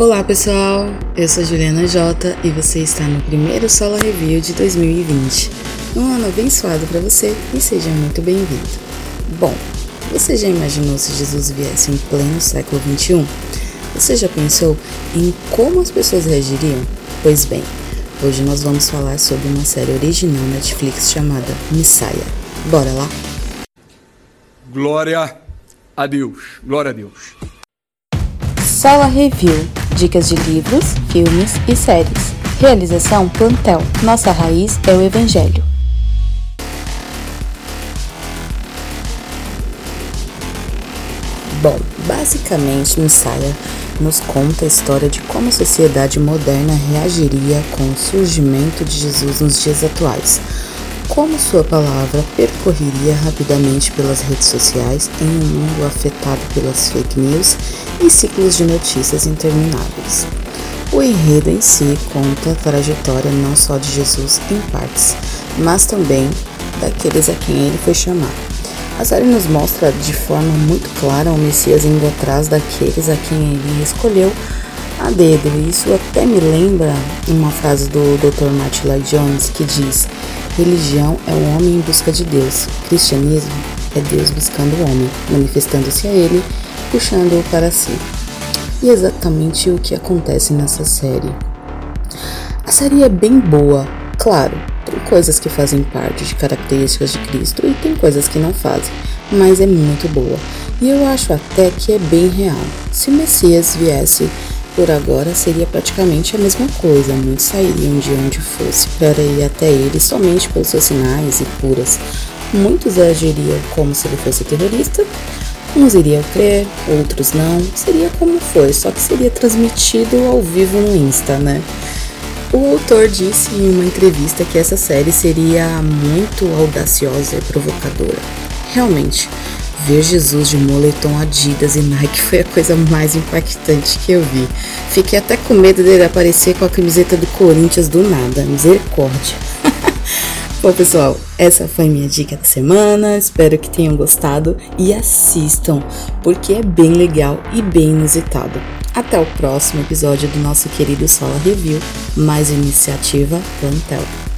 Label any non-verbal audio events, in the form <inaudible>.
Olá pessoal, eu sou Juliana Jota e você está no primeiro Solo Review de 2020. Um ano abençoado para você e seja muito bem-vindo. Bom, você já imaginou se Jesus viesse em pleno século 21? Você já pensou em como as pessoas reagiriam? Pois bem, hoje nós vamos falar sobre uma série original Netflix chamada Messiah. Bora lá? Glória a Deus, glória a Deus. Sala Review Dicas de livros, filmes e séries. Realização Plantel. Nossa raiz é o Evangelho. Bom, basicamente, Messiah nos conta a história de como a sociedade moderna reagiria com o surgimento de Jesus nos dias atuais. Como sua palavra percorreria rapidamente pelas redes sociais em um mundo afetado pelas fake news e ciclos de notícias intermináveis. O enredo em si conta a trajetória não só de Jesus em partes, mas também daqueles a quem ele foi chamado. A série nos mostra de forma muito clara o Messias indo atrás daqueles a quem ele escolheu a dedo. Isso até me lembra uma frase do Dr. Martin Lloyd Jones que diz: Religião é o homem em busca de Deus, cristianismo é Deus buscando o homem, manifestando-se a ele, puxando-o para si. E é exatamente o que acontece nessa série. A série é bem boa, claro, tem coisas que fazem parte de características de Cristo e tem coisas que não fazem, mas é muito boa. E eu acho até que é bem real. Se o Messias viesse por agora seria praticamente a mesma coisa, muitos sairiam de onde fosse para ir até ele somente pelos seus sinais e curas. Muitos agiriam como se ele fosse terrorista, uns iriam crer, outros não. Seria como foi, só que seria transmitido ao vivo no Insta, né? O autor disse em uma entrevista que essa série seria muito audaciosa e provocadora. Realmente, ver Jesus de moletom Adidas e Nike foi a coisa mais impactante que eu vi. Fiquei até com medo dele aparecer com a camiseta do Corinthians do nada. Misericórdia. <laughs> Bom, pessoal, essa foi minha dica da semana. Espero que tenham gostado e assistam, porque é bem legal e bem inusitado. Até o próximo episódio do nosso querido Sola Review, mais iniciativa Plantel.